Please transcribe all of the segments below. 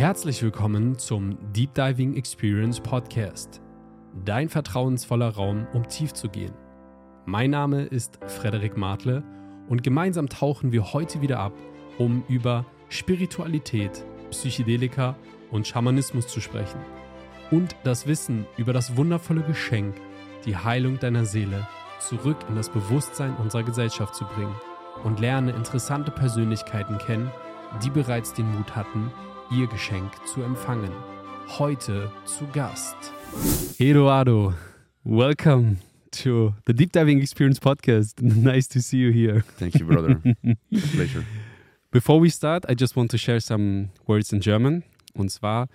Herzlich willkommen zum Deep Diving Experience Podcast. Dein vertrauensvoller Raum, um tief zu gehen. Mein Name ist Frederik Martle und gemeinsam tauchen wir heute wieder ab, um über Spiritualität, Psychedelika und Schamanismus zu sprechen. Und das Wissen über das wundervolle Geschenk, die Heilung deiner Seele, zurück in das Bewusstsein unserer Gesellschaft zu bringen und lerne interessante Persönlichkeiten kennen, die bereits den Mut hatten, ihr Geschenk zu empfangen. Heute zu Gast. Eduardo, welcome to the Deep Diving Experience podcast. Nice to see you here. Thank you, brother. Pleasure. Before we start, I just want to share some words in German. Und zwar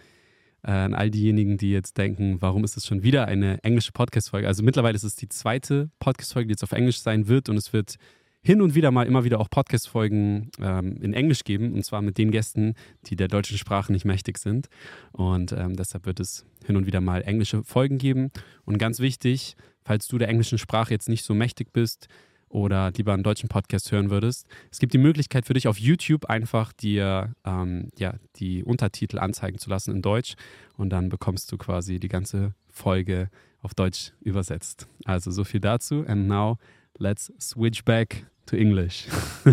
äh, an all diejenigen, die jetzt denken, warum ist es schon wieder eine englische Podcast-Folge? Also mittlerweile ist es die zweite Podcast-Folge, die jetzt auf Englisch sein wird und es wird hin und wieder mal immer wieder auch Podcast-Folgen ähm, in Englisch geben und zwar mit den Gästen, die der deutschen Sprache nicht mächtig sind. Und ähm, deshalb wird es hin und wieder mal englische Folgen geben. Und ganz wichtig, falls du der englischen Sprache jetzt nicht so mächtig bist oder lieber einen deutschen Podcast hören würdest, es gibt die Möglichkeit für dich auf YouTube einfach dir ähm, ja, die Untertitel anzeigen zu lassen in Deutsch und dann bekommst du quasi die ganze Folge auf Deutsch übersetzt. Also so viel dazu. And now let's switch back to English.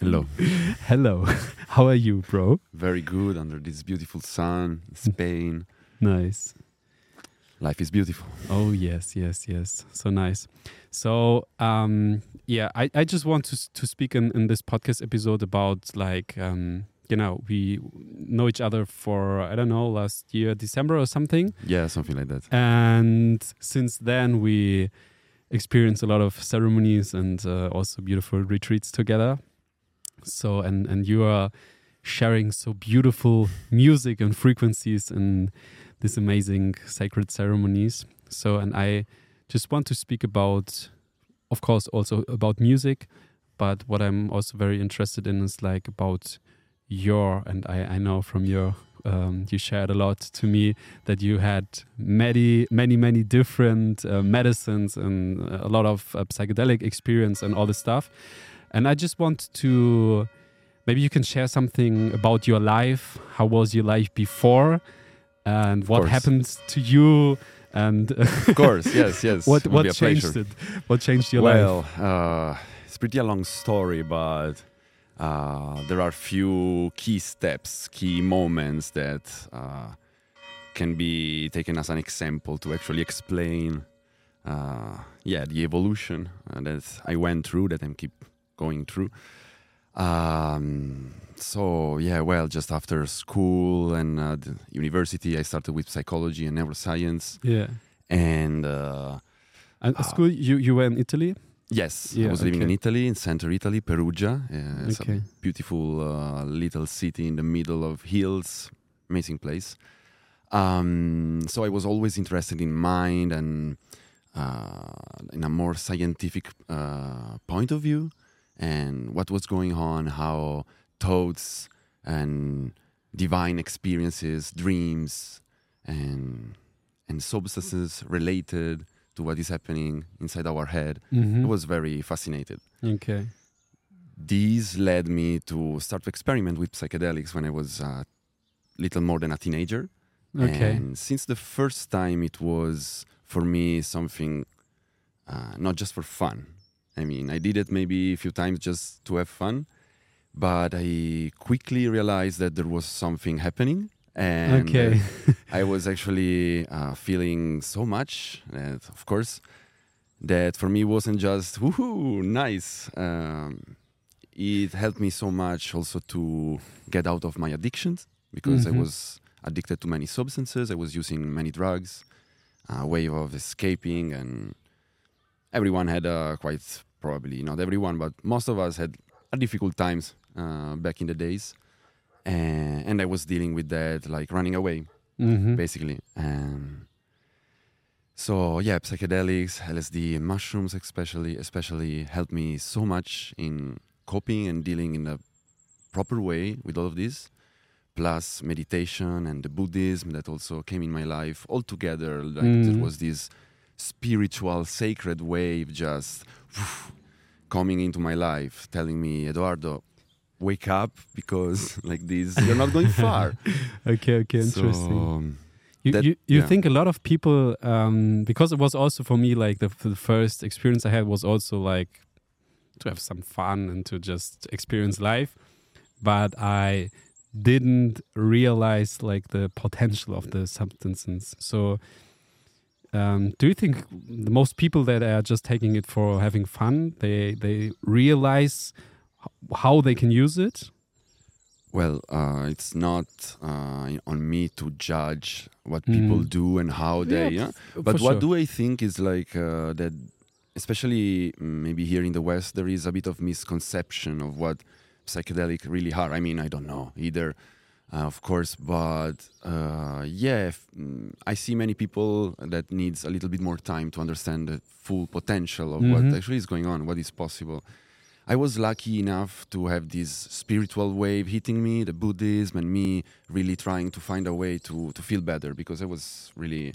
Hello. Hello. How are you, bro? Very good under this beautiful sun, Spain. Nice. Life is beautiful. Oh yes, yes, yes. So nice. So um, yeah, I, I just want to to speak in, in this podcast episode about like um, you know we know each other for I don't know last year December or something, Yeah, something like that. and since then we experienced a lot of ceremonies and uh, also beautiful retreats together. So and and you are sharing so beautiful music and frequencies in these amazing sacred ceremonies. So and I just want to speak about, of course, also about music, but what I'm also very interested in is like about your and I, I know from your um, you shared a lot to me that you had many many many different uh, medicines and a lot of uh, psychedelic experience and all this stuff. And i just want to maybe you can share something about your life. How was your life before? And what happened to you? And Of course, yes, yes. what what changed it? What changed your life? Well, uh, it's pretty a long story, but uh, there are a few key steps, key moments that uh, can be taken as an example to actually explain, uh, yeah, the evolution uh, that I went through, that I keep going through. Um, so yeah, well, just after school and uh, the university, I started with psychology and neuroscience, yeah. And uh, and school you you were in italy Yes, Yeah, I was living in. Italy, in center Italy, Perugia. Uh, it's Okay. a beautiful uh, little city in the middle of hills, amazing place. Um, so I was always interested in mind and uh, in a more scientific uh, point of view, and what was going on, how thoughts and divine experiences, dreams, and and substances related to what is happening inside our head. Mhm. I was very fascinated. okay These led me to start to experiment with psychedelics when I was a little more than a teenager. okay And since the first time, it was for me something uh, not just for fun. I mean, I did it maybe a few times just to have fun, but I quickly realized that there was something happening. And okay I was actually uh, feeling so much that, of course, that for me wasn't just woohoo, nice. Um, it helped me so much also to get out of my addictions because Mhm. I was addicted to many substances. I was using many drugs, a way of escaping, and everyone had a quite probably not everyone, but most of us had a difficult times uh, back in the days. And, and I was dealing with that, like running away Mhm. basically. Um, so yeah, psychedelics, LSD, mushrooms especially, especially helped me so much in coping and dealing in a proper way with all of this. Plus meditation and the Buddhism that also came in my life all together. Like there Mm. was this spiritual, sacred wave just coming into my life, telling me, Edoardo, wake up because like this you're not going far. okay, okay, interesting. So, um, you that- you, you yeah. think a lot of people um, because it was also for me like the, the first experience I had was also like to have some fun and to just experience life, but I didn't realize like the potential of the substances. So. Um, do you think the most people that are just taking it for having fun, they they realize how they can use it? Well, uh, it's not uh, on me to judge what people Mm. do and how they. Yeah, Yeah, but what sure. do I think is like uh, that, especially mm, maybe here in the West, there is a bit of misconception of what psychedelic really are. I mean, I don't know either, uh, of course, but uh, yeah, f- mm, I see many people that needs a little bit more time to understand the full potential of Mhm. what actually is going on, what is possible. I was lucky enough to have this spiritual wave hitting me, the Buddhism, and me really trying to find a way to, to feel better because I was really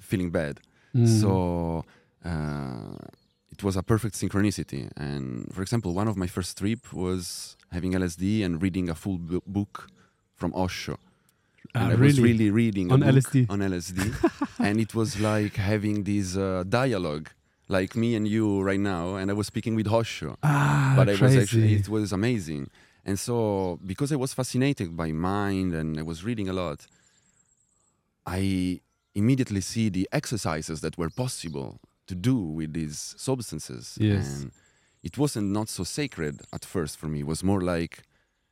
feeling bad. Mm. So uh, it was a perfect synchronicity. And for example, one of my first trip was having LSD and reading a full bu- book from Osho. Ah, And I was really reading On LSD. on LSD, and it was like having this uh, dialogue, like me and you right now, and I was speaking with Osho Ah, but I was actually it was amazing. And so because I was fascinated by mind and I was reading a lot, I immediately see the exercises that were possible to do with these substances. Yes. And it wasn't not so sacred at first for me. It was more like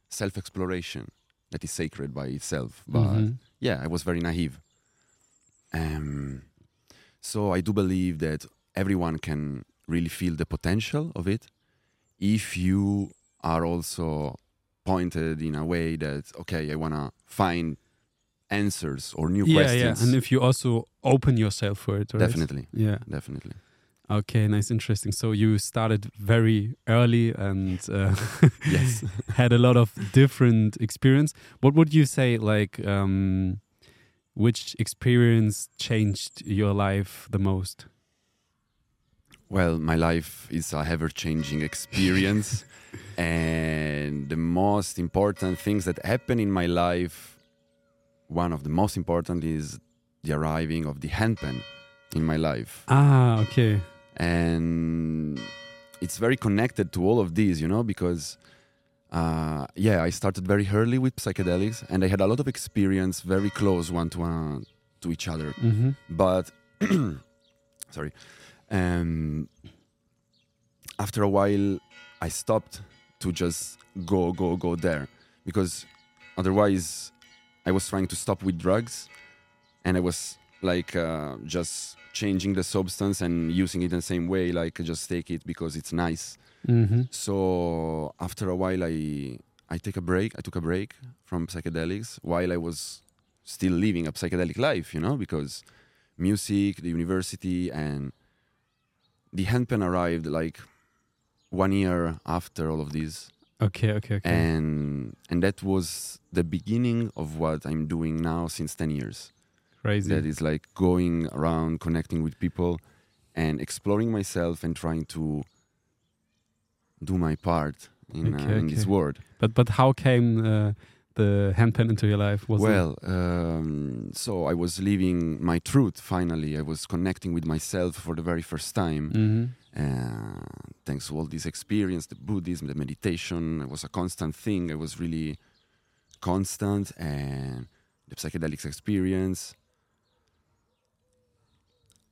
self-exploration that is sacred by itself. But Mhm. yeah, I was very naive. Um, so I do believe that everyone can really feel the potential of it if you are also pointed in a way that okay, I wanna find answers or new yeah, questions. yeah, and if you also open yourself for it, right? definitely, Yeah. definitely. Okay, nice, interesting. So you started very early and uh, Yes. had a lot of different experience. What would you say, like, um, which experience changed your life the most? Well, my life is a ever changing experience. and the most important things that happen in my life, one of the most important is the arriving of the handpan in my life. Ah, okay. And it's very connected to all of these, you know, because uh, yeah, I started very early with psychedelics and I had a lot of experience very close one to one to each other hmm but sorry um after a while i stopped to just go go go there. Because otherwise i was trying to stop with drugs. And i was like uh, just changing the substance and using it in the same way like just take it because it's nice. Hmm so after a while i i take a break. I took a break from psychedelics while i was still living a psychedelic life you know because music the university and the handpan arrived like one year after all of this Okay, okay, okay. and and that was the beginning of what i'm doing now since 10 years Crazy. that is like going around connecting with people and exploring myself and trying to do my part in, uh, Okay, this world But but how came uh, the handpan into your life? Was well um, so i was living my truth finally. I was connecting with myself for the very first time. Mhm. uh, thanks to all this experience the buddhism the meditation it was a constant thing. It was really constant. And the psychedelics experience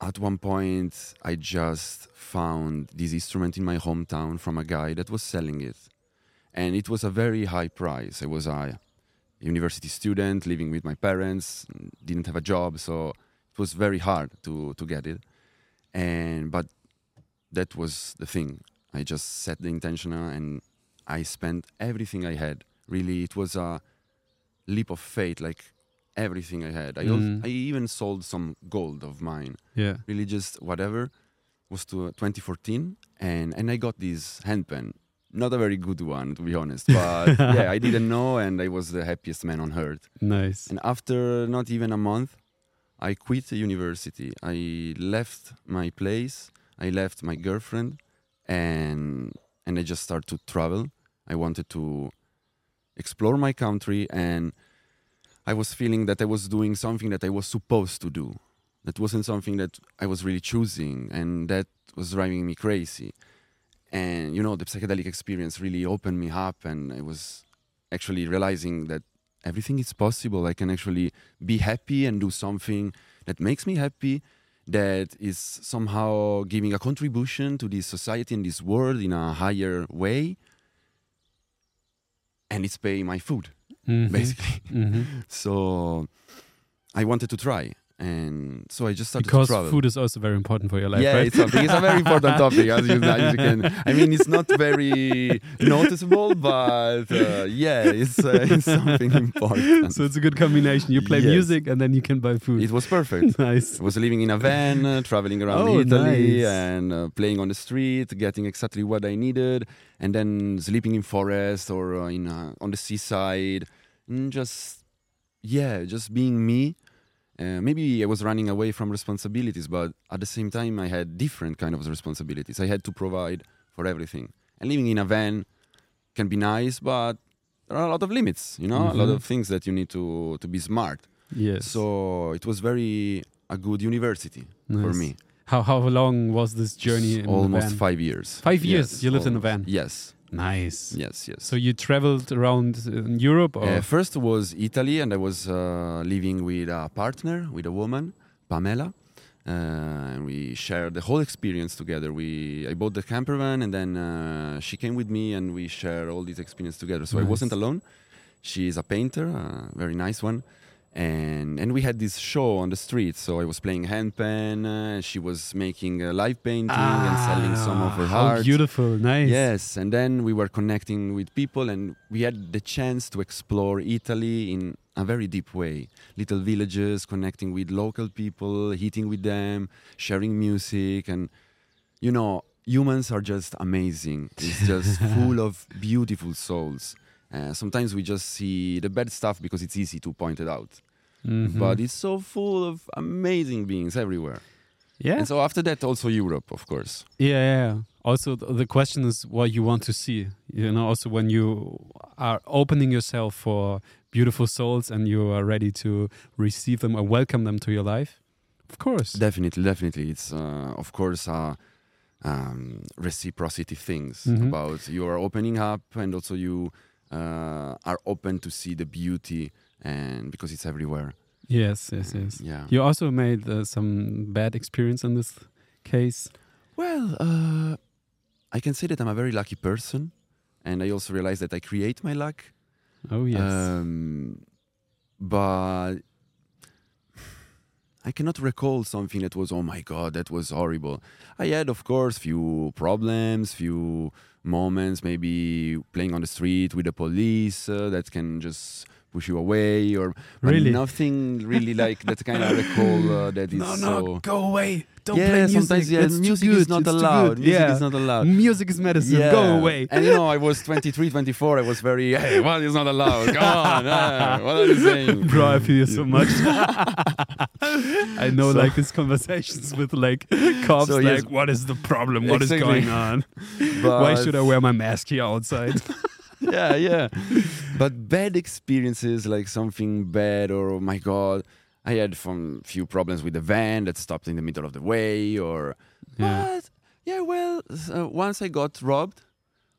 at one point i just found this instrument in my hometown from a guy that was selling it. And it was a very high price. It was a university student living with my parents didn't have a job so it was very hard to to get it. And but that was the thing. I just set the intention and i spent everything i had. Really it was a leap of faith like everything i had. I, Mm. I even sold some gold of mine. Yeah. really just whatever was to 2014 and and i got this handpan not a very good one to be honest but yeah i didn't know and i was the happiest man on earth Nice. and after not even a month, I quit the university. I left my place. I left my girlfriend, and and I just started to travel. I wanted to explore my country, and I was feeling that I was doing something that I was supposed to do. That wasn't something that I was really choosing, and that was driving me crazy. And you know, the psychedelic experience really opened me up, and I was actually realizing that everything is possible. I can actually be happy and do something that makes me happy, that is somehow giving a contribution to this society and this world in a higher way. And it's paying my food, Mhm. basically. Mhm. So I wanted to try. And so I just started Because to travel. food is also very important for your life, yeah, right? it's something. It's a very important topic, as you, as you can. I mean, it's not very noticeable, but uh, yeah, it's, uh, it's something important. so it's a good combination. You play Yes. music and then you can buy food. it was perfect. nice. I was living in a van, uh, traveling around Oh, Italy, nice. and uh, playing on the street, getting exactly what I needed, and then sleeping in forest or uh, in uh, on the seaside, and just yeah, just being me. Uh, maybe I was running away from responsibilities, but at the same time, I had different kind of responsibilities. I had to provide for everything, and living in a van can be nice, but there are a lot of limits. You know, a lot Mhm. of things that you need to to be smart. Yes. So it was very a good university for me. How how long was this journey? In the almost five years. Five years you lived in a van? Yes, Nice. yes, yes. So you traveled around in Europe, or uh, first was Italy, and I was uh, living with a partner, with a woman, Pamela. Uh, and we shared the whole experience together. We I bought the camper van, and then uh, she came with me, and we shared all this experience together. So I wasn't alone. She is a painter, a very nice one, and and we had this show on the street. So I was playing handpan. Uh, she was making a live painting and selling some of her Ah, how art. beautiful, nice. Yes, and then we were connecting with people, and we had the chance to explore Italy in a very deep way. Little villages, connecting with local people, eating with them, sharing music, and you know, humans are just amazing. It's just full of beautiful souls. Uh, sometimes we just see the bad stuff because it's easy to point it out, Mhm. but it's so full of amazing beings everywhere. yeah, And so after that, also Europe, of course. yeah, yeah. Also, th- the question is what you want to see. You know, also when you are opening yourself for beautiful souls and you are ready to receive them or welcome them to your life, of course. Definitely, definitely. It's uh, of course uh, um, reciprocity things Mhm. about you are opening up and also you uh, are open to see the beauty and because it's everywhere. yes, yes, And, yes. Yeah. You also made uh, some bad experience in this case. Well, uh, I can say that I'm a very lucky person, and I also realize that I create my luck. Oh yes. Um, but I cannot recall something that was, oh my God, that was horrible. I had, of course, few problems, few moments, maybe playing on the street with the police uh, that can just push you away, or Really? nothing really like that kind of recall uh, that is no, no, so. go away! Don't yeah, play music. sometimes yeah, It's music is not It's allowed. Music yeah. is not allowed. Music is medicine. Go away. And you know, I was 23, 24. I was very, hey, what is not allowed? Come on, eh, what are you saying? Bro, I feel you so much. I know, So- like, these conversations with, like, cops, So, like, yes. what is the problem? What is Exactly. going on? Why should I wear my mask here outside? Yeah, yeah. But bad experiences, like something bad, or oh my God, I had some few problems with the van that stopped in the middle of the way, or yeah. But yeah, well, uh, once I got robbed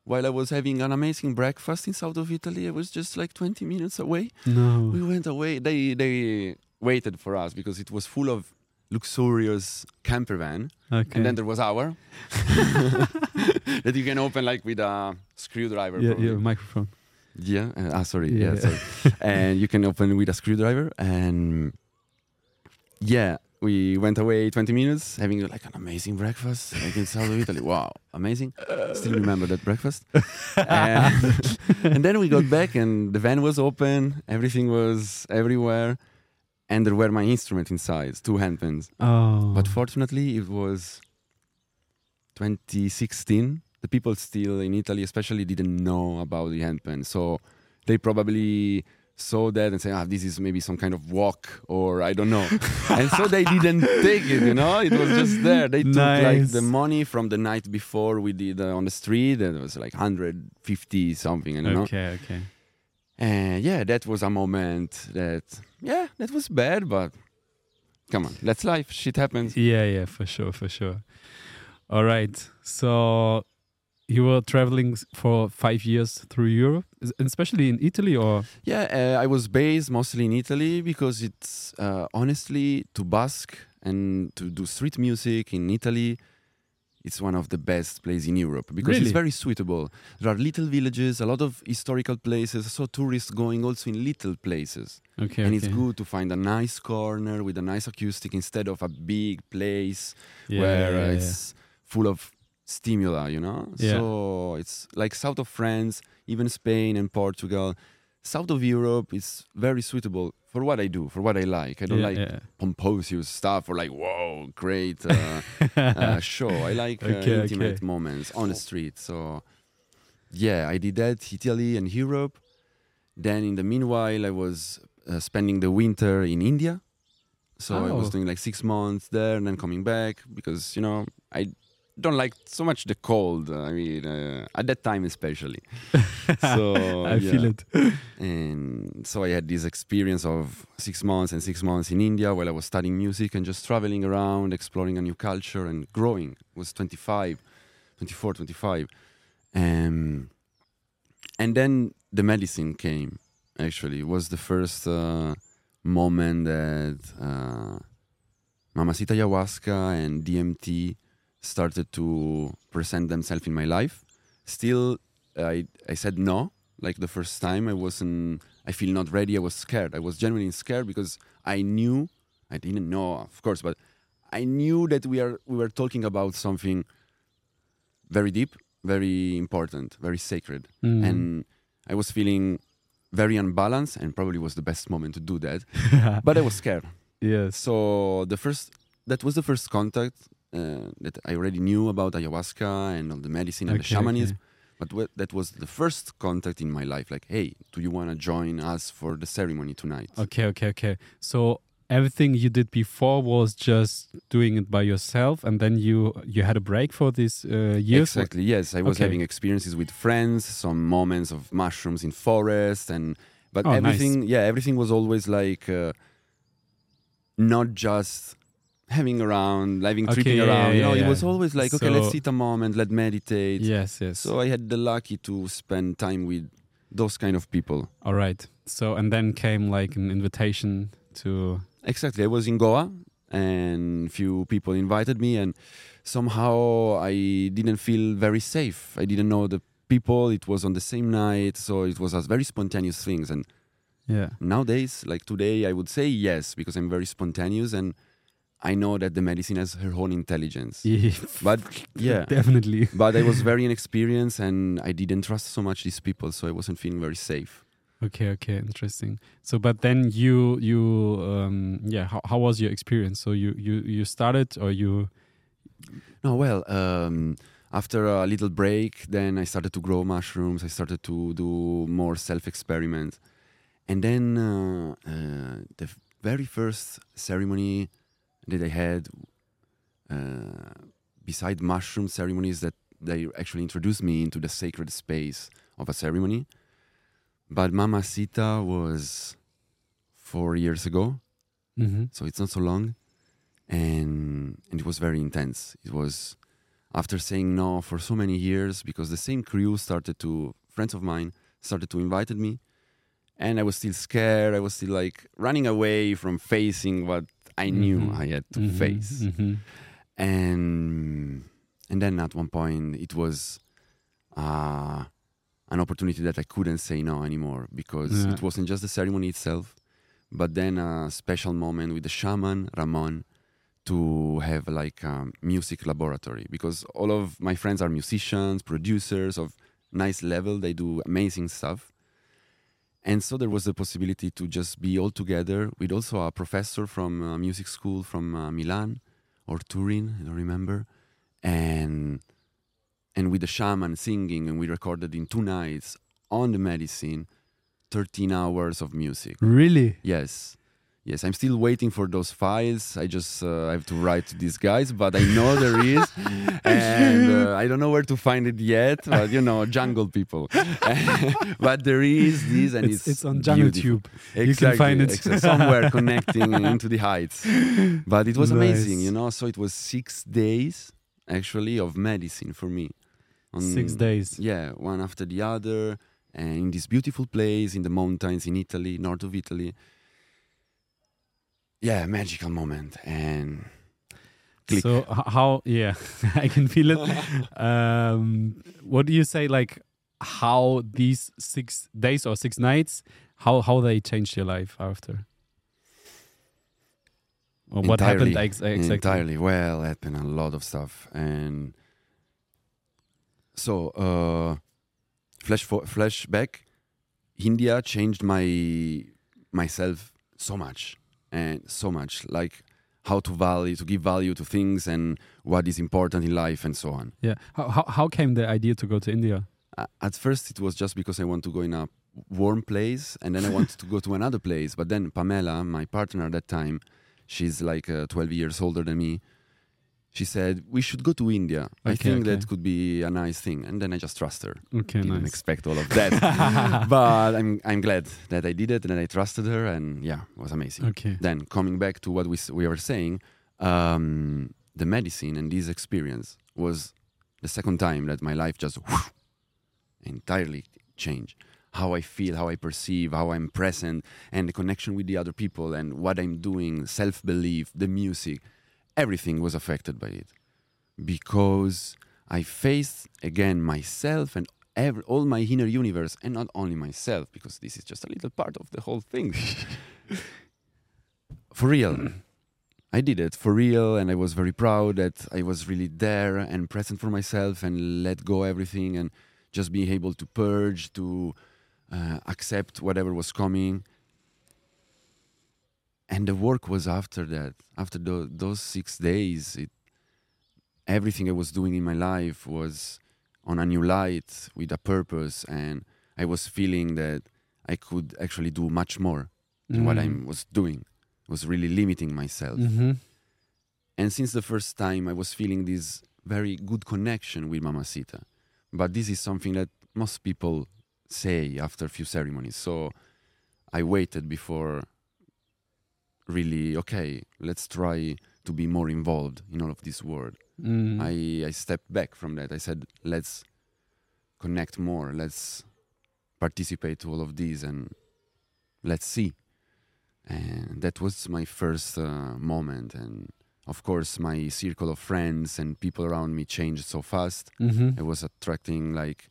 while I was having an amazing breakfast in south of Italy. I was just like 20 minutes away. No. We went away. They they waited for us because it was full of luxurious camper van, Okay. and then there was our that you can open like with a screwdriver. yeah, probably. yeah, microphone. Yeah. Uh, ah, sorry. Yeah. Yeah. sorry. and you can open with a screwdriver. And yeah, we went away 20 minutes having like an amazing breakfast like in south Italy. Wow, amazing. Still remember that breakfast. and, and then we got back and the van was open. Everything was everywhere. And there were my instruments inside, two handpans. Oh. But fortunately, it was 2016. The people still in Italy, especially, didn't know about the handpan. So they probably saw that and say, ah, this is maybe some kind of walk or I don't know. and so they didn't take it, you know? It was just there. They took like the money from the night before we did uh, on the street and it was like 150 something, don't know. okay, okay. And yeah, that was a moment that yeah, that was bad, but come on, that's life. Shit happens. Yeah, yeah, for sure, for sure. All right. So you were traveling for five years through Europe, especially in Italy, or Yeah, uh, I was based mostly in Italy because it's uh, honestly to busk and to do street music in Italy. It's one of the best places in Europe because Really? it's very suitable. There are little villages, a lot of historical places, so tourists going also in little places. okay, and it's good to find a nice corner with a nice acoustic instead of a big place Yeah, where yeah, yeah. it's full of stimuli, you know? Yeah. So it's like south of France, even Spain and Portugal. South of Europe is very suitable for what I do, for what I like. I don't Yeah, like yeah. pompous stuff or like, whoa, great uh, uh, show. I like uh, Okay, intimate okay. moments on the street. So yeah, I did that, Italy and Europe. Then in the meanwhile, I was uh, spending the winter in India. So I was Oh. doing like six months there and then coming back because, you know, I don't like so much the cold. I mean, uh, at that time especially. so I yeah. feel it. And so I had this experience of six months and six months in India while I was studying music and just traveling around, exploring a new culture and growing. I was 25, 24, 25. Um, and then the medicine came, actually. It was the first uh, moment that uh, Mamacita Ayahuasca and DMT started to present themselves in my life. Still, I, I said no. Like the first time, I wasn't, I feel not ready. I was scared. I was genuinely scared because I knew, I didn't know, of course, but I knew that we are we were talking about something very deep, very important, very sacred Mm. and I was feeling very unbalanced, and probably was the best moment to do that. but I was scared. yes. So the first, that was the first contact uh, that I already knew about ayahuasca and all the medicine and the shamanism. okay. But that was the first contact in my life. Like, hey, do you want to join us for the ceremony tonight? Okay, okay, okay. So everything you did before was just doing it by yourself, and then you you had a break for these uh, years. Exactly. Yes, I was Okay. having experiences with friends, some moments of mushrooms in forest, and but Oh, nice. everything. Yeah, everything was always like uh, not just having around, living, Okay, tripping yeah, around. yeah, you know, yeah. it was always like, okay, let's So- sit a moment, let meditate. Yes, yes. So I had the lucky to spend time with those kind of people. All right. So and then came like an invitation to. Exactly. I was in Goa and few people invited me and somehow I didn't feel very safe. I didn't know the people. It was on the same night, so it was a very spontaneous things and Yeah. nowadays like today I would say yes because I'm very spontaneous and I know that the medicine has her own intelligence. Yeah. But yeah. Definitely. But I was very inexperienced and I didn't trust so much these people, so I wasn't feeling very safe. Okay, okay, interesting. So, but then you, you, um, yeah. How, how was your experience? So you, you, you started, or you? No, well, um, after a little break, then I started to grow mushrooms. I started to do more self experiments. And then uh, uh, the very first ceremony that I had, uh, beside mushroom ceremonies, that they actually introduced me into the sacred space of a ceremony. But Mamacita was four years ago. Mm-hmm. so it's not so long. And and it was very intense. It was after saying no for so many years because the same crew started to friends of mine started to invited me. And i was still scared. I was still like running away from facing what i knew Mhm. i had to Mhm, face mhm. and and then at one point it was uh, an opportunity that I couldn't say no anymore because Yeah. it wasn't just the ceremony itself, but then a special moment with the shaman Ramon to have like a music laboratory because all of my friends are musicians, producers of nice level. They do amazing stuff. And so there was the possibility to just be all together with also a professor from a music school from uh, Milan or Turin, I don't remember, and and with the shaman singing, and we recorded in two nights on the medicine, thirteen hours of music. Really? Yes, Yes, I'm still waiting for those files. I just uh, have to write to these guys, but I know there is, and uh, I don't know where to find it yet. But you know, jungle people. but there is this, and it's, it's, it's on Jungle beautiful. Tube. Exactly, You can find it. exactly, somewhere connecting into the heights. But it was amazing, you know. So it was six days actually of medicine for me. On- Six days. yeah, one after the other, and in this beautiful place in the mountains in Italy, north of Italy. Yeah, magical moment, and click. So how? Yeah, I can feel it. um, what do you say? Like how these six days or six nights, how how they changed your life after? Or what happened ex- exactly? entirely. Well, happened a lot of stuff, and so uh, flash for flashback. India changed my myself so much and so much, like how to value, to give value to things, and what is important in life, and so on. Yeah. How, how how came the idea to go to India? A- at first it was just because I want to go in a warm place and then I wanted to go to another place. But then Pamela, my partner at that time, she's like uh, 12 years older than me. She said, We should go to India. I think okay. that could be a nice thing. And then I just trust her. Okay, Didn't nice. expect all of that. but I'm, I'm glad that I did it and that I trusted her. And yeah, it was amazing. Okay. Then coming back to what we, we were saying, um, the medicine and this experience was the second time that my life just whoosh, entirely changed. How I feel, how I perceive, how I'm present, and the connection with the other people, and what I'm doing, self belief, the music, everything was affected by it. Because I faced again myself and every, all my inner universe, and not only myself, because this is just a little part of the whole thing. for real. I did it for real, and I was very proud that I was really there and present for myself and let go everything and just being able to purge, to uh, accept whatever was coming. And the work was after that. After tho- those six days, it, everything I was doing in my life was on a new light with a purpose, and I was feeling that I could actually do much more than what I was doing. Was really limiting myself. Mm-hmm. And since the first time, I was feeling this very good connection with Mamacita. But this is something that most people say after a few ceremonies. So I waited before really, okay, let's try to be more involved in all of this world. Mm. I, I stepped back from that. I said, let's connect more. Let's participate to all of these and let's see. And that was my first uh, moment. And of course, my circle of friends and people around me changed so fast. hmm I was attracting like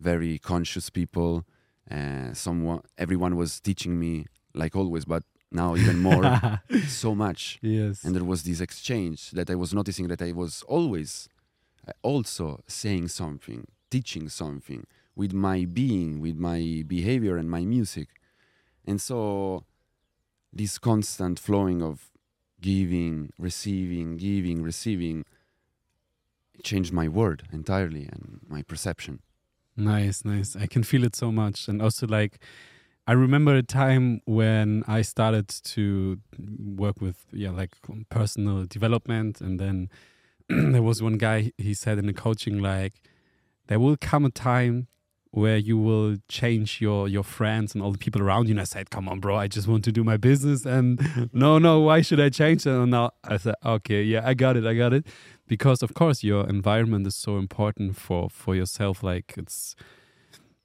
very conscious people. Uh, someone, everyone was teaching me like always, but now even more, so much yes. and there was this exchange that I was noticing that I was always uh, also saying something, teaching something with my being, with my behavior and my music. And so this constant flowing of giving, receiving, giving, receiving changed my world entirely and my perception. Nice, nice. I can feel it so much. And also, like, I remember a time when I started to work with, yeah, like personal development. And then there was one guy, he said in the coaching, like, there will come a time where you will change your your friends and all the people around you. And I said, "Come on, bro, I just want to do my business." And no, no, why should I change? And now I said, "Okay, yeah, I got it, I got it," because of course your environment is so important for for yourself. Like it's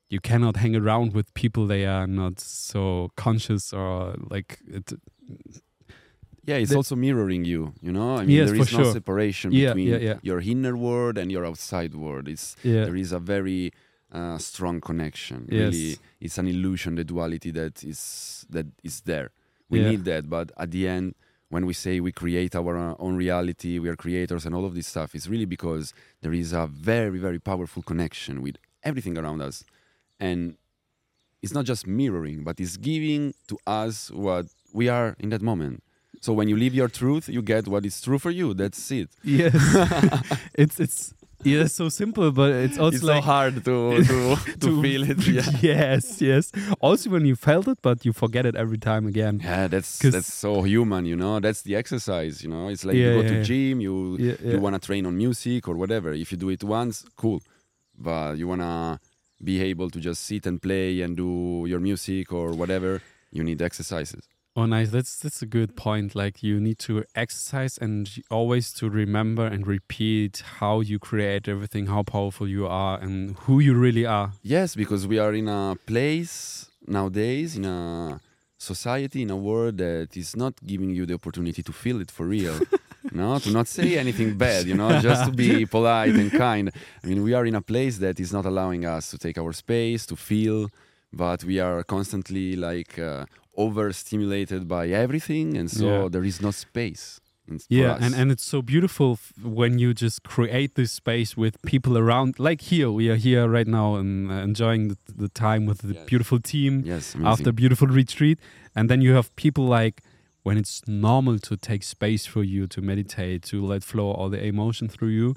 you cannot hang around with people they are not so conscious or like it. Yeah, it's The- also mirroring you, you know? I mean, Yes, there is no sure. separation Yeah, between yeah, yeah. your inner world and your outside world. It's Yeah, there is a very uh, strong connection. Yes. Really, it's an illusion, the duality that is that is there. We need that, but at the end, when we say we create our uh, own reality, we are creators, and all of this stuff, is really because there is a very, very powerful connection with everything around us, and it's not just mirroring, but it's giving to us what we are in that moment. So when you live your truth, you get what is true for you. That's it. yes. it's it's yeah, it's so simple, but it's also it's like so hard to to, to, feel it. Yeah. yes, yes. Also, when you felt it, but you forget it every time again. Yeah, that's that's so human, you know. That's the exercise, you know. It's like Yeah, you go yeah, to gym, you you wanna train on music or whatever. If you do it once, cool. But you wanna be able to just sit and play and do your music or whatever, you need exercises. Oh, nice. That's that's a good point. Like you need to exercise and always to remember and repeat how you create everything, how powerful you are, and who you really are. Yes, because we are in a place nowadays, in a society, in a world that is not giving you the opportunity to feel it for real. no, to not say anything bad, you know, just to be polite and kind. I mean, we are in a place that is not allowing us to take our space, to feel, but we are constantly like uh, overstimulated by everything, and so Yeah. there is no space. Yeah, us. and, and it's so beautiful f- when you just create this space with people around. Like here, we are here right now and uh, enjoying the, the time with the Yes. beautiful team yes, after a beautiful retreat. And then you have people like when it's normal to take space for you to meditate, to let flow all the emotion through you.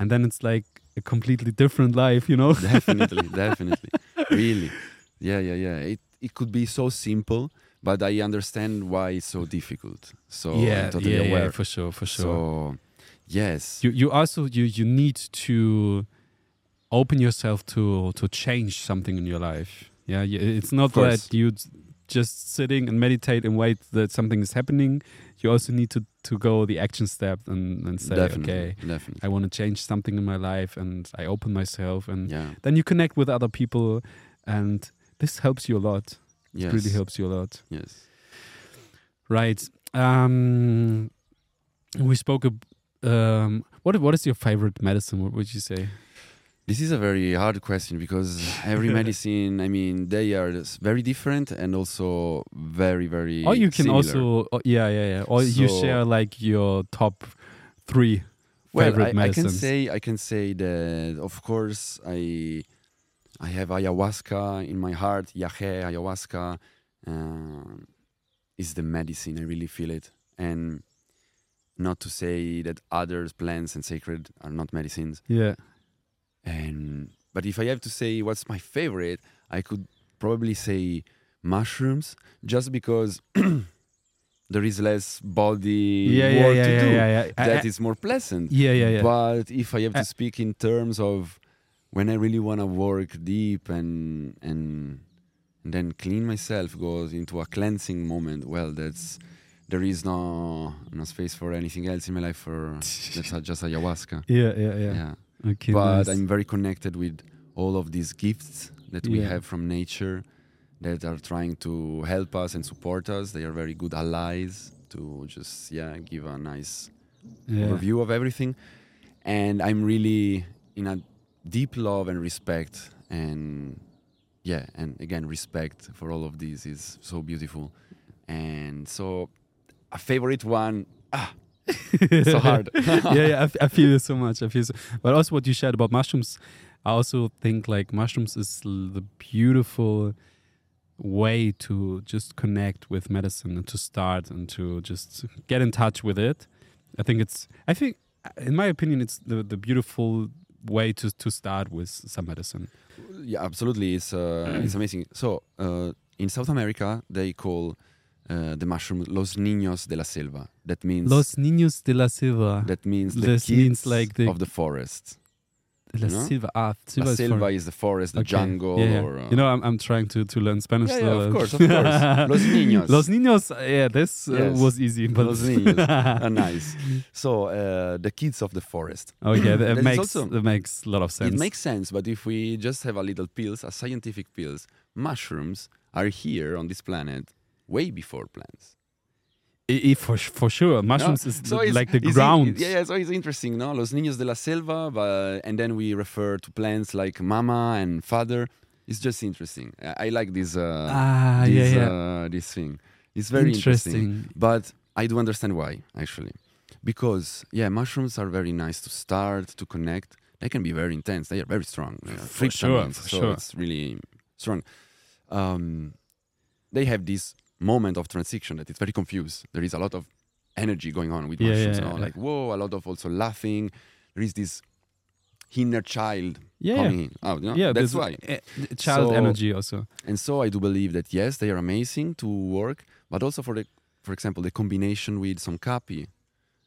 And then it's like a completely different life, you know? definitely, definitely, really, yeah, yeah, yeah. It it could be so simple, but I understand why it's so difficult. So I'm totally yeah, aware. yeah, for sure, for sure. So yes, you you also you you need to open yourself to to change something in your life. Yeah, it's not that you just sitting and meditate and wait that something is happening. You also need to to go the action step and and say, definitely, okay, definitely, I want to change something in my life, and I open myself, and yeah, then you connect with other people, and this helps you a lot. yes, It really helps you a lot. Yes, Right. Um, we spoke. ab- Um, what what is your favorite medicine? What would you say? This is a very hard question because every medicine, I mean, they are very different and also very, very. Or you can similar. also, oh, yeah, yeah, yeah. Or you share like your top three well, favorite I, I can say I can say that of course I I have ayahuasca in my heart. Yahe ayahuasca um, is the medicine. I really feel it, and not to say that other plants and sacred are not medicines. yeah, And but if I have to say what's my favorite, I could probably say mushrooms, just because there is less body yeah, yeah, work yeah, to yeah, do. yeah, yeah. That I- is more pleasant. yeah, yeah, yeah. But if I have to Uh, speak in terms of when I really want to work deep and and and then clean myself, goes into a cleansing moment. Well, that's there is no no space for anything else in my life. For that's just ayahuasca. yeah, yeah, yeah. Yeah, Okay, but nice. I'm very connected with all of these gifts that we have from nature that are trying to help us and support us. They are very good allies to just yeah give a nice yeah. overview of everything. And I'm really in a deep love and respect and yeah, and again respect for all of these is so beautiful. And so a favorite one, ah, so hard. yeah, yeah. I, f- I feel it so much. I feel so. But also, what you shared about mushrooms, I also think like mushrooms is l- the beautiful way to just connect with medicine and to start and to just get in touch with it. I think it's. I think, in my opinion, it's the the beautiful way to to start with some medicine. yeah, absolutely. It's uh, it's amazing. So uh, in South America, they call uh, the mushroom los niños de la selva. That means Los niños de la Selva. that means the This kids means like the- of the forest. La you know? silva. Ah, silva La is selva is the forest, the Okay. jungle, Yeah, yeah. or uh, you know, I'm, I'm trying to, to learn Spanish. Yeah, yeah, of uh, course, of course. Los niños. Los niños. uh, Yeah, this uh, Yes. was easy. But Los niños. Ah, nice. So uh, the kids of the forest. okay, that, That is makes also- that makes a lot of sense. It makes sense, but if we just have a little pills, a scientific pills, mushrooms are here on this planet way before plants. For for sure. Mushrooms No? is So the- like the ground. yeah, yeah, so it's interesting, no? Los niños de la selva, but, and then we refer to plants like mama and father. It's just interesting. I, I like this. Uh, Ah, this, yeah, yeah. Uh, this thing. It's very interesting. interesting. But I do understand why, actually. Because, yeah, mushrooms are very nice to start, to connect. They can be very intense. They are very strong. For sure, for so sure. it's really strong. Um, they have this moment of transition that it's very confused. There is a lot of energy going on with Yeah, mushrooms. yeah, yeah. Like, whoa, a lot of also laughing. There is this inner child Yeah, coming in. Oh, no? yeah. that's why. child So- energy also. And so I do believe that yes, they are amazing to work, but also for the, for example, the combination with some caapi,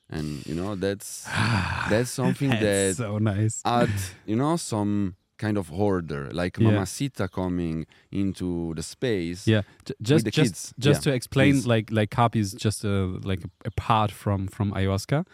and you know that's that's something That's that so nice. add you know some kind of order like Yeah. Mamacita coming into the space. Yeah, J- just just kids. just Yeah, to explain, please. like like caapi is just uh, a like apart a from from ayahuasca,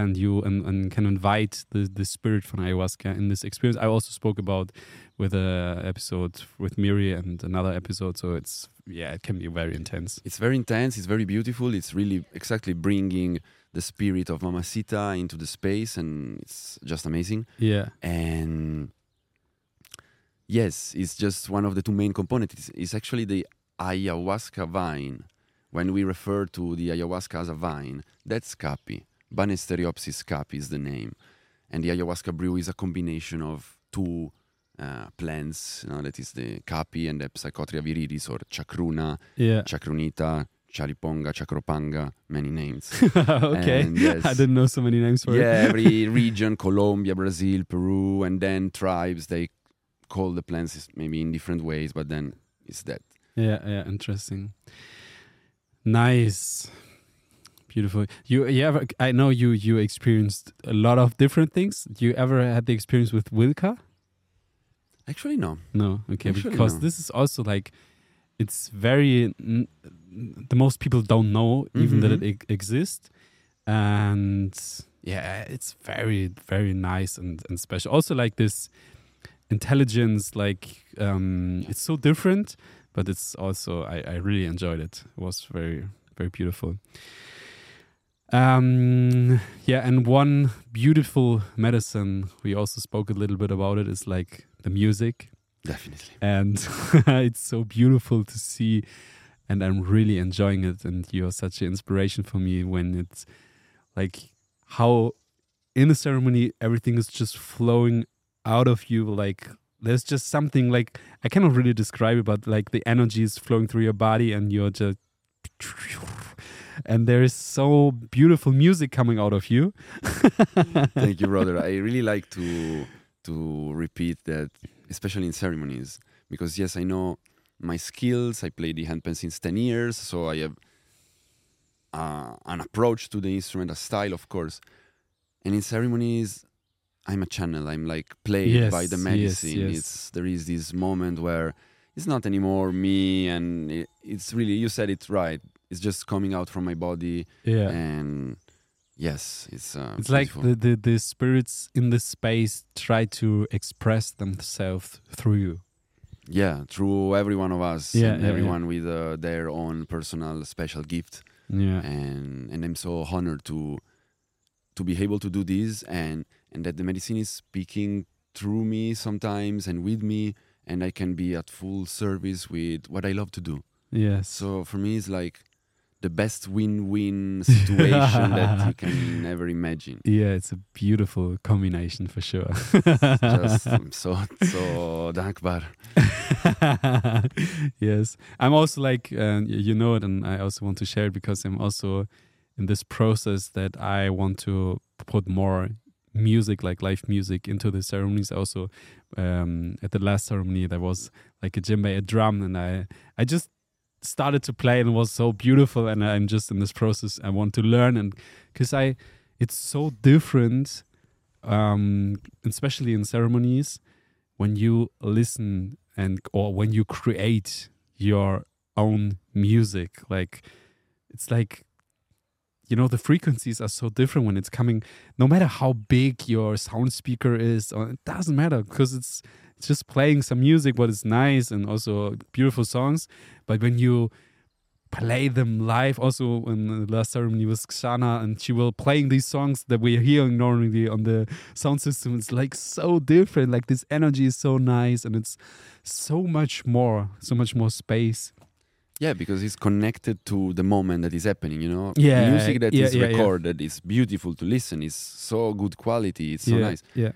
and you and, and can invite the the spirit from ayahuasca in this experience. I also spoke about with a episode with Miri and another episode, so it's yeah, it can be very intense. It's very intense. It's very beautiful. It's really exactly bringing the spirit of Mamacita into the space, and it's just amazing. Yeah, and yes it's just one of the two main components it's, it's actually the ayahuasca vine when we refer to the ayahuasca as a vine that's caapi banisteriopsis caapi is the name and the ayahuasca brew is a combination of two uh, plants you know, that is the caapi and the psychotria viridis or chacruna yeah. chacrunita chariponga chacropanga many names okay, yes. I didn't know so many names for yeah, it. Yeah, every region, Colombia, Brazil, Peru, and then tribes, they call the plants is- maybe in different ways, but then it's that. Yeah, yeah, interesting. Nice. Beautiful. You you ever I know you you experienced a lot of different things. You ever had the experience with Wilka? Actually, no. No. Okay, Actually, because no. this is also like it's very the most people don't know even that it Mhm. e- exists and yeah, it's very very nice and and special. Also like this intelligence like um it's so different but it's also I, I really enjoyed it. It was very very beautiful. Um yeah and one beautiful medicine we also spoke a little bit about it is like the music. Definitely. and it's so beautiful to see and i'm really enjoying it and you're such an inspiration for me when it's like how in the ceremony everything is just flowing out of you like there's just something like i cannot really describe it but like the energy is flowing through your body and you're just and there is so beautiful music coming out of you Thank you, brother. I really like to to repeat that, especially in ceremonies, because yes, I know my skills. I play the handpan since ten years, so I have uh, an approach to the instrument, a style, of course. And in ceremonies, I'm a channel. I'm like played by the Yes, yes, medicine. yes. It's there is this moment where it's not anymore me, and it, it's really you said it right. It's just coming out from my body, yeah and yes, it's uh, It's like the, the, the spirits in the space try to express themselves through you. Yeah, through every one of us, Yeah, yeah, everyone with uh, their own personal special gift, Yeah. and and I'm so honored to to be able to do this, and and that the medicine is speaking through me sometimes and with me, and I can be at full service with what I love to do. Yeah. So for me, it's like the best win-win situation that you can ever imagine. yeah, it's a beautiful combination for sure. Just I'm so so dankbar. yes. I'm also like, uh, you know it, and I also want to share it because I'm also in this process that I want to put more music, like live music, into the ceremonies. Also, um, at the last ceremony, there was like a djembe, a drum, and I, I just started to play and it was so beautiful. And I'm just in this process. I want to learn, and because I, it's so different, um, especially in ceremonies, when you listen and or when you create your own music like it's like you know the frequencies are so different when it's coming no matter how big your sound speaker is uh, it doesn't matter because it's it's just playing some music but it's nice and also beautiful songs. But when you play them live also in the last ceremony was Xana and she will playing these songs that we're hearing normally on the sound system it's like so different like this energy is so nice and it's so much more so much more space Yeah, because it's connected to the moment that is happening, you know? Yeah, Music that is yeah, yeah, yeah. recorded is beautiful to listen, it's so good quality, it's so nice. yeah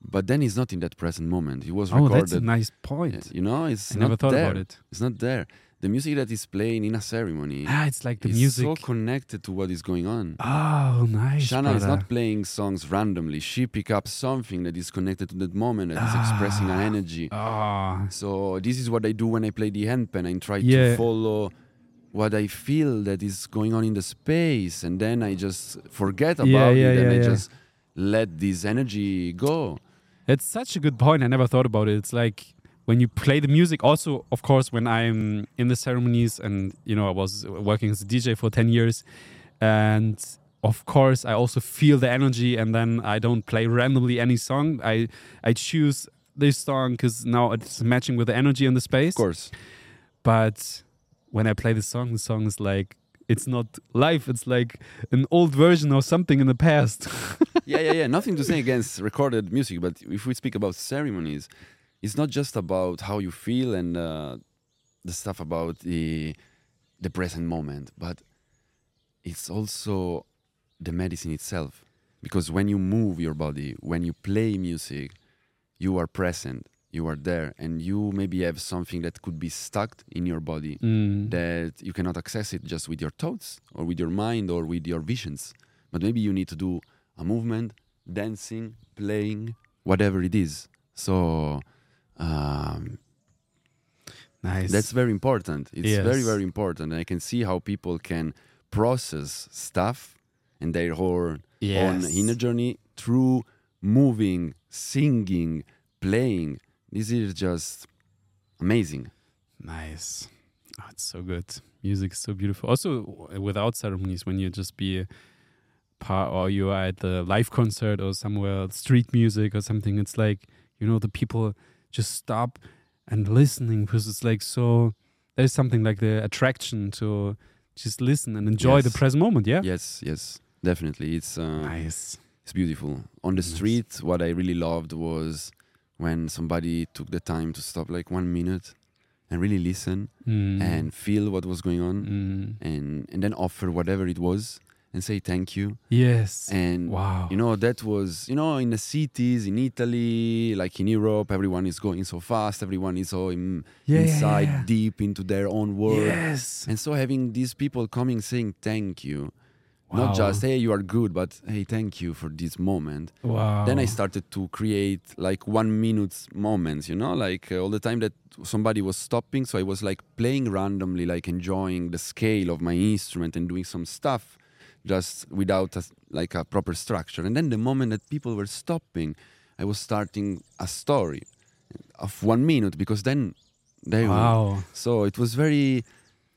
But then it's not in that present moment. It was recorded. oh that's a nice point You know, it's I not never thought there. about it It's not there. The music that is playing in a ceremony Ah, it's like the is music. so connected to what is going on. oh, nice. Shana is not playing songs randomly. She pick up something that is connected to that moment that is expressing an Ah. energy. Ah, So this is what I do when I play the handpan. I try Yeah. to follow what I feel that is going on in the space, and then I just forget about Yeah, yeah, it, and I just let this energy go. it's such a good point. I never thought about it. It's like when you play the music. Also, of course, when I'm in the ceremonies, and you know, I was working as a DJ for ten years, and of course, I also feel the energy, and then I don't play randomly any song. I I choose this song because now it's matching with the energy in the space. Of course, but when I play the song, the song is like it's not live. It's like an old version or something in the past. yeah, yeah, yeah. Nothing to say against recorded music, but if we speak about ceremonies, it's not just about how you feel and uh, the stuff about the the present moment, but it's also the medicine itself. Because when you move your body, when you play music, you are present, you are there, and you maybe have something that could be stuck in your body Mm. that you cannot access it just with your thoughts or with your mind or with your visions. But maybe you need to do a movement, dancing, playing, whatever it is. So um, nice. that's very important. It's very, Yes. very important. And I can see how people can process stuff and their own, own inner journey through moving, singing, playing. This is just amazing. Nice. Oh, it's so good. Music is so beautiful. Also, without ceremonies, when you just be a part or you are at the live concert or somewhere, street music or something, it's like, you know, the people just stop and listening because it's like so, there's something like the attraction to just listen and enjoy the present moment. Yeah. Yes, yes, definitely. It's uh, Nice. It's beautiful. On the Nice. street, what I really loved was when somebody took the time to stop like one minute and really listen Mm. and feel what was going on Mm. and, and then offer whatever it was and say thank you. yes. And wow. you know, that was, you know, in the cities, in Italy, like in Europe, everyone is going so fast, everyone is so in, Yeah, yeah, inside, yeah. deep into their own world. Yes. And so having these people coming saying thank you, Wow. not just, hey, you are good, but hey, thank you for this moment. Wow. then I started to create like one minute moments, you know, like uh, all the time that somebody was stopping. So I was like playing randomly, like enjoying the scale of my instrument and doing some stuff just without a, like a proper structure. And then the moment that people were stopping, I was starting a story of one minute because then they were. Wow. So it was very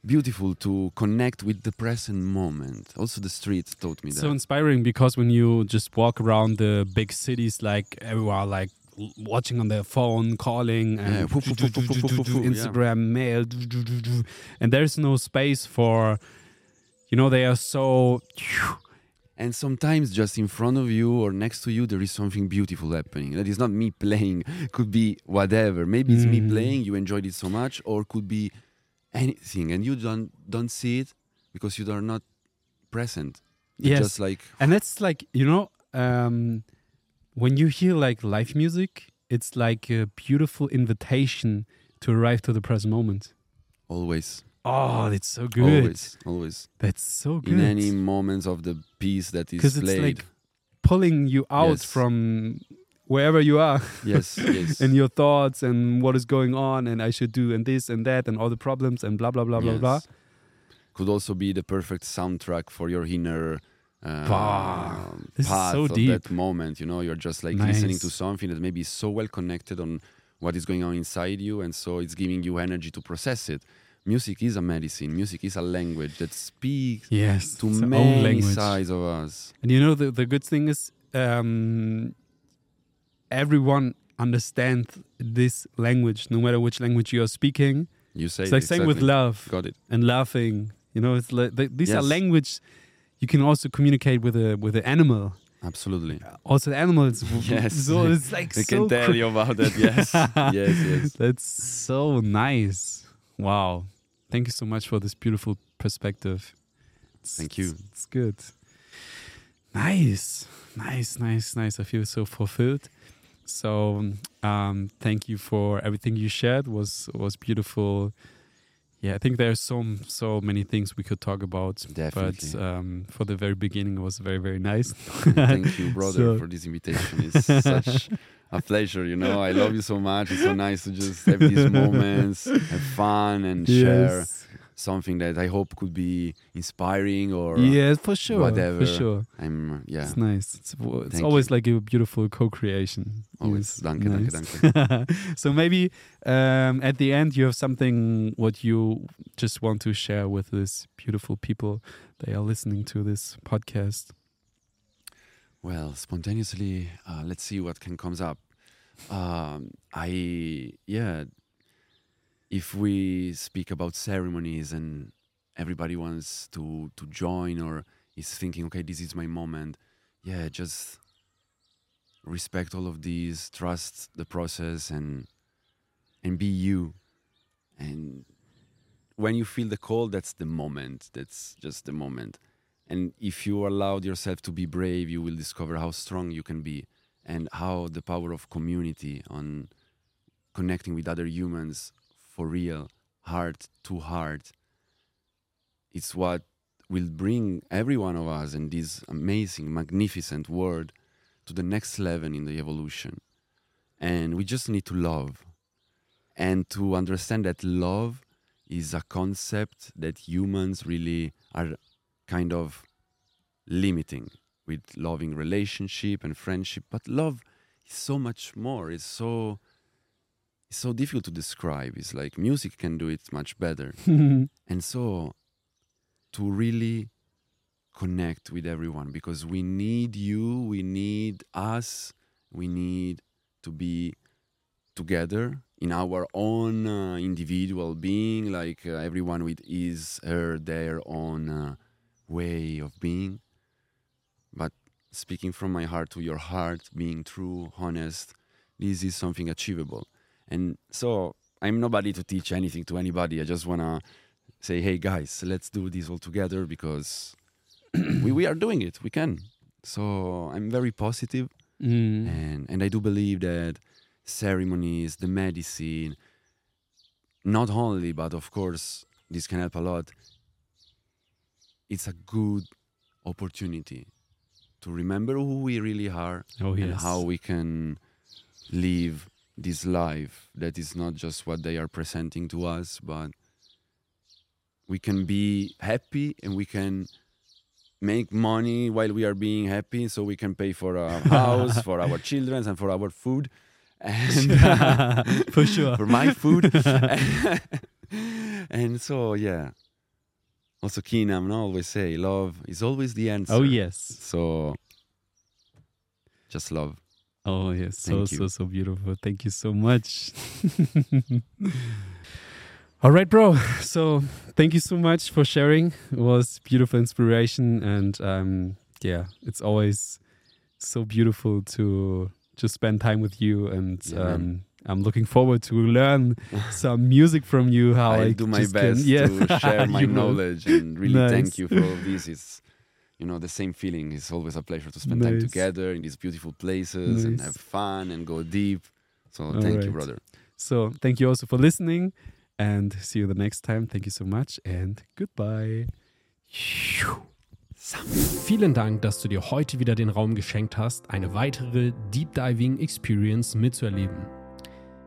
beautiful to connect with the present moment. Also, the streets taught me that. so inspiring because when you just walk around the big cities, like everyone like watching on their phone, calling, and. Instagram, mail, and there's no space for, you know, they are so. And sometimes just in front of you or next to you, there is something beautiful happening. That is not me playing, could be whatever. Maybe it's me Mm. playing, you enjoyed it so much, or could be anything, and you don't don't see it because you are not present. You're Yes. just like And that's like, you know, um, when you hear like live music, it's like a beautiful invitation to arrive to the present moment. always, Oh, it's so good. always, always. That's so good. In any moments of the piece that is because it's played. like pulling you out Yes. from wherever you are yes, yes. and your thoughts and what is going on and I should do and this and that and all the problems and blah blah blah blah blah. Yes. Could also be the perfect soundtrack for your inner uh, Bah, this is path so of deep. that moment. You know, you're just like listening to Nice. something that maybe is so well connected on what is going on inside you, and so it's giving you energy to process it. Music is a medicine. Music is a language that speaks Yes, to it's our own many sides of us. And you know the the good thing is um, everyone understands this language, no matter which language you are speaking. You say It's like same with love Got it. and laughing. You know, it's like th- these are language you can also communicate with a with an animal. Absolutely. Also, animals. Yes. So it's like I so can tell you about that. Yes. yes. Yes. That's so nice. Wow. Thank you so much for this beautiful perspective. It's- Thank you. It's, it's good. Nice. Nice, nice, nice. I feel so fulfilled. So um thank you for everything you shared. Was was beautiful. Yeah, I think there's so so many things we could talk about. Definitely. But um, for the very beginning, it was very very nice. Thank you, brother, So- for this invitation. It's such a pleasure. You know, I love you so much. It's so nice to just have these moments, have fun, and share Yes. Something that I hope could be inspiring or Yeah, for sure. whatever. For sure. I'm yeah. It's nice. It's, it's Thank always like a beautiful co-creation. Always. Danke, danke, nice. so maybe um, at the end you have something what you just want to share with these beautiful people that are listening to this podcast. Well, spontaneously, uh, let's see what can comes up. Um, I yeah. If we speak about ceremonies and everybody wants to to join or is thinking, okay, this is my moment. Yeah, just respect all of these, trust the process, and and be you. And when you feel the call, that's the moment. That's just the moment. And if you allowed yourself to be brave, you will discover how strong you can be and how the power of community on connecting with other humans for real, heart to heart, it's what will bring every one of us in this amazing, magnificent world to the next level in the evolution. And we just need to love. And to understand that love is a concept that humans really are kind of limiting with loving relationship and friendship. But love is so much more. It's so it's so difficult to describe. It's like music can do it much better. And so to really connect with everyone because we need you we need us we need to be together in our own uh, individual being like uh, everyone with his her their own uh, way of being. But speaking from my heart to your heart being true honest this is something achievable and so i'm nobody to teach anything to anybody. I just want to say hey guys let's do this all together because we, we are doing it. We can. So i'm very positive. Mm. and and I do believe that ceremonies, the medicine, not only, but of course, this can help a lot. It's a good opportunity to remember who we really are Oh and how we can live this life that is not just what they are presenting to us, but we can be happy and we can make money while we are being happy so we can pay for our house for our children and for our food. And uh, for sure. for my food. And so yeah. Also Keenam no always say love is always the answer. Oh yes. so just love Oh yes. So Thank so you. so beautiful. Thank you so much. All right, bro. So thank you so much for sharing. It was beautiful inspiration, and um, yeah, it's always so beautiful to just spend time with you. And Yeah, um, I'm looking forward to learn some music from you. How I I'll do my just can- best yeah. to share my knowledge and really Nice. thank you for all this. It's you know the same feeling. It's always a pleasure to spend time Nice. together in these beautiful places and Nice. have fun and go deep. So All thank you, right. brother. So thank you also for listening, and see you the next time. Thank you so much, and goodbye. Vielen Dank, dass du dir heute wieder den Raum geschenkt hast, eine weitere Deep Diving Experience mitzuerleben.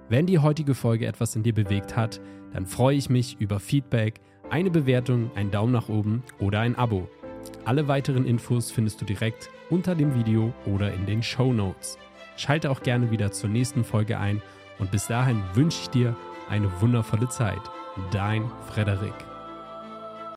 Wenn die heutige Folge etwas in dir bewegt hat, dann freue ich mich über Feedback, eine Bewertung, einen Daumen nach oben oder ein Abo. Alle weiteren Infos findest du direkt unter dem Video oder in den Show Notes. Schalte auch gerne wieder zur nächsten Folge ein und bis dahin wünsche ich dir eine wundervolle Zeit. Dein Frederik.